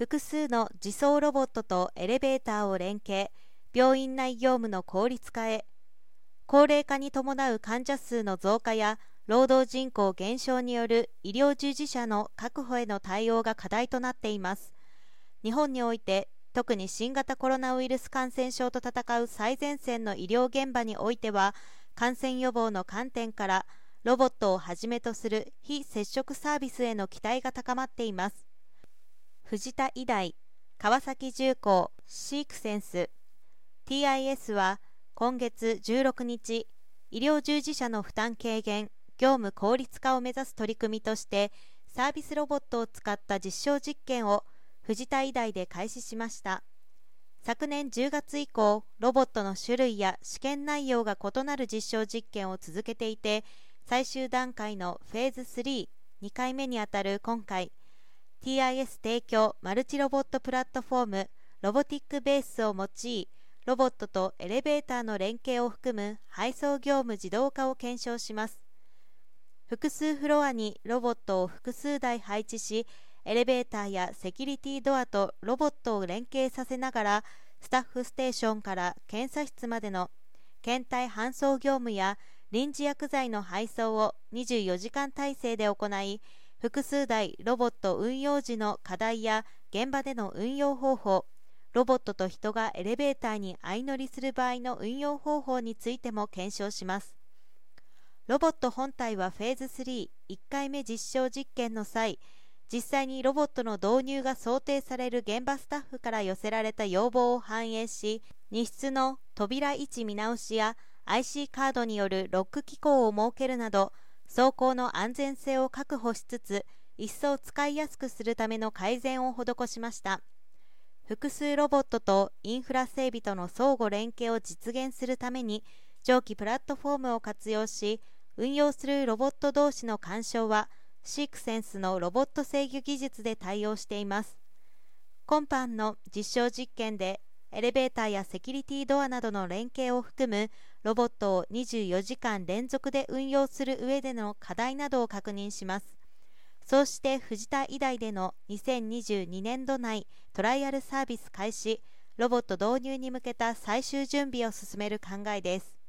複数の自走ロボットとエレベーターを連携病院内業務の効率化へ高齢化に伴う患者数の増加や労働人口減少による医療従事者の確保への対応が課題となっています。日本において特に新型コロナウイルス感染症と戦う最前線の医療現場においては感染予防の観点からロボットをはじめとする非接触サービスへの期待が高まっています。藤田医大川崎重工シークセンス。TIS は今月16日医療従事者の負担軽減業務効率化を目指す取り組みとしてサービスロボットを使った実証実験を藤田医大で開始しました。昨年10月以降ロボットの種類や試験内容が異なる実証実験を続けていて最終段階のフェーズ32回目にあたる今回 TIS 提供マルチロボットプラットフォームロボティックベースを用いロボットとエレベーターの連携を含む配送業務自動化を検証します。複数フロアにロボットを複数台配置しエレベーターやセキュリティドアとロボットを連携させながらスタッフステーションから検査室までの検体搬送業務や臨時薬剤の配送を24時間体制で行い複数台ロボット運用時の課題や現場での運用方法。ロボットと人がエレベーターに相乗りする場合の運用方法についても検証します。ロボット本体はフェーズ31回目実証実験の際実際にロボットの導入が想定される現場スタッフから寄せられた要望を反映し荷室の扉位置見直しや IC カードによるロック機構を設けるなど走行の安全性を確保しつつ一層使いやすくするための改善を施しました。複数ロボットとインフラ整備との相互連携を実現するために上記プラットフォームを活用し運用するロボット同士の干渉はシークセンスのロボット制御技術で対応しています。今般の実証実験でエレベーターやセキュリティドアなどの連携を含むロボットを24時間連続で運用する上での課題などを確認します。そうして藤田医大での2022年度内トライアルサービス開始ロボット導入に向けた最終準備を進める考えです。